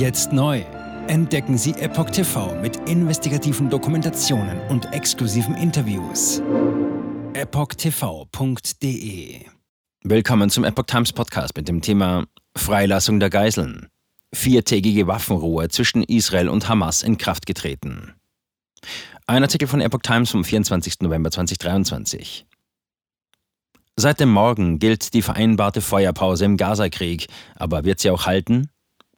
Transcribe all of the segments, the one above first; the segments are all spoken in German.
Jetzt neu. Entdecken Sie Epoch TV mit investigativen Dokumentationen und exklusiven Interviews. EpochTV.de Willkommen zum Epoch Times Podcast mit dem Thema Freilassung der Geiseln. Viertägige Waffenruhe zwischen Israel und Hamas in Kraft getreten. Ein Artikel von Epoch Times vom 24. November 2023. Seit dem Morgen gilt die vereinbarte Feuerpause im Gazakrieg, aber wird sie auch halten?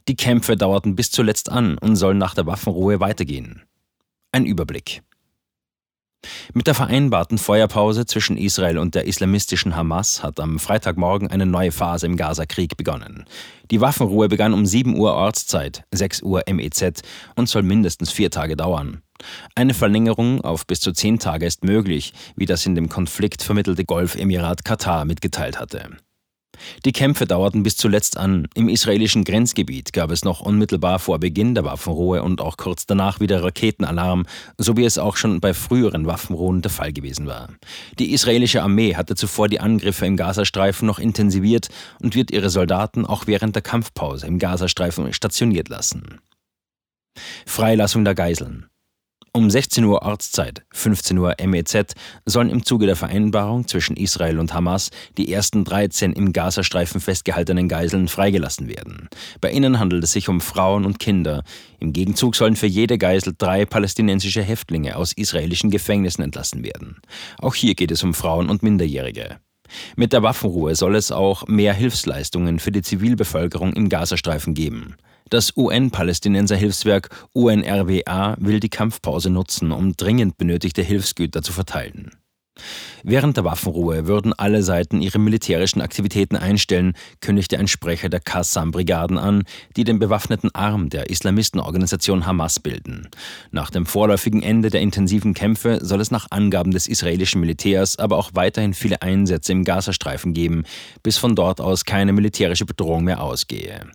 Die Kämpfe dauerten bis zuletzt an und sollen nach der Waffenruhe weitergehen. Ein Überblick. Mit der vereinbarten Feuerpause zwischen Israel und der islamistischen Hamas hat am Freitagmorgen eine neue Phase im Gazakrieg begonnen. Die Waffenruhe begann um 7 Uhr Ortszeit, 6 Uhr MEZ und soll mindestens vier Tage dauern. Eine Verlängerung auf bis zu zehn Tage ist möglich, wie das in dem Konflikt vermittelte Golfemirat Katar mitgeteilt hatte. Die Kämpfe dauerten bis zuletzt an. Im israelischen Grenzgebiet gab es noch unmittelbar vor Beginn der Waffenruhe und auch kurz danach wieder Raketenalarm, so wie es auch schon bei früheren Waffenruhen der Fall gewesen war. Die israelische Armee hatte zuvor die Angriffe im Gazastreifen noch intensiviert und wird ihre Soldaten auch während der Kampfpause im Gazastreifen stationiert lassen. Freilassung der Geiseln. Um 16 Uhr Ortszeit, 15 Uhr MEZ sollen im Zuge der Vereinbarung zwischen Israel und Hamas die ersten 13 im Gazastreifen festgehaltenen Geiseln freigelassen werden. Bei ihnen handelt es sich um Frauen und Kinder. Im Gegenzug sollen für jede Geisel drei palästinensische Häftlinge aus israelischen Gefängnissen entlassen werden. Auch hier geht es um Frauen und Minderjährige. Mit der Waffenruhe soll es auch mehr Hilfsleistungen für die Zivilbevölkerung im Gazastreifen geben. Das UN-Palästinenser-Hilfswerk UNRWA will die Kampfpause nutzen, um dringend benötigte Hilfsgüter zu verteilen. Während der Waffenruhe würden alle Seiten ihre militärischen Aktivitäten einstellen, kündigte ein Sprecher der Qassam-Brigaden an, die den bewaffneten Arm der Islamistenorganisation Hamas bilden. Nach dem vorläufigen Ende der intensiven Kämpfe soll es nach Angaben des israelischen Militärs aber auch weiterhin viele Einsätze im Gazastreifen geben, bis von dort aus keine militärische Bedrohung mehr ausgehe.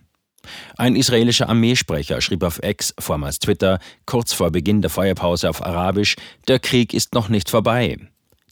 Ein israelischer Armeesprecher schrieb auf X, vormals Twitter, kurz vor Beginn der Feuerpause auf Arabisch, der Krieg ist noch nicht vorbei.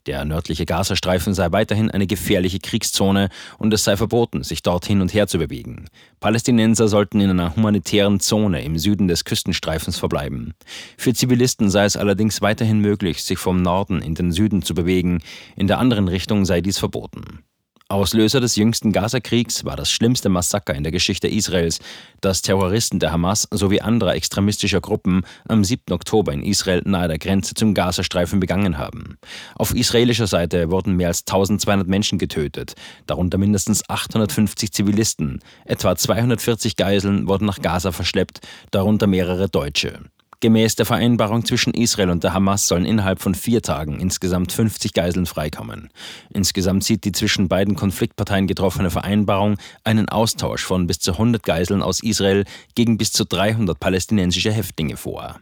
Der nördliche Gazastreifen sei weiterhin eine gefährliche Kriegszone und es sei verboten, sich dort hin und her zu bewegen. Palästinenser sollten in einer humanitären Zone im Süden des Küstenstreifens verbleiben. Für Zivilisten sei es allerdings weiterhin möglich, sich vom Norden in den Süden zu bewegen, in der anderen Richtung sei dies verboten. Auslöser des jüngsten Gazakriegs war das schlimmste Massaker in der Geschichte Israels, das Terroristen der Hamas sowie anderer extremistischer Gruppen am 7. Oktober in Israel nahe der Grenze zum Gazastreifen begangen haben. Auf israelischer Seite wurden mehr als 1200 Menschen getötet, darunter mindestens 850 Zivilisten. Etwa 240 Geiseln wurden nach Gaza verschleppt, darunter mehrere Deutsche. Gemäß der Vereinbarung zwischen Israel und der Hamas sollen innerhalb von vier Tagen insgesamt 50 Geiseln freikommen. Insgesamt sieht die zwischen beiden Konfliktparteien getroffene Vereinbarung einen Austausch von bis zu 100 Geiseln aus Israel gegen bis zu 300 palästinensische Häftlinge vor.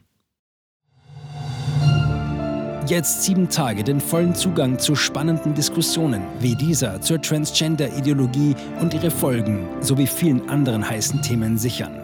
Jetzt sieben Tage den vollen Zugang zu spannenden Diskussionen wie dieser zur Transgender-Ideologie und ihre Folgen sowie vielen anderen heißen Themen sichern.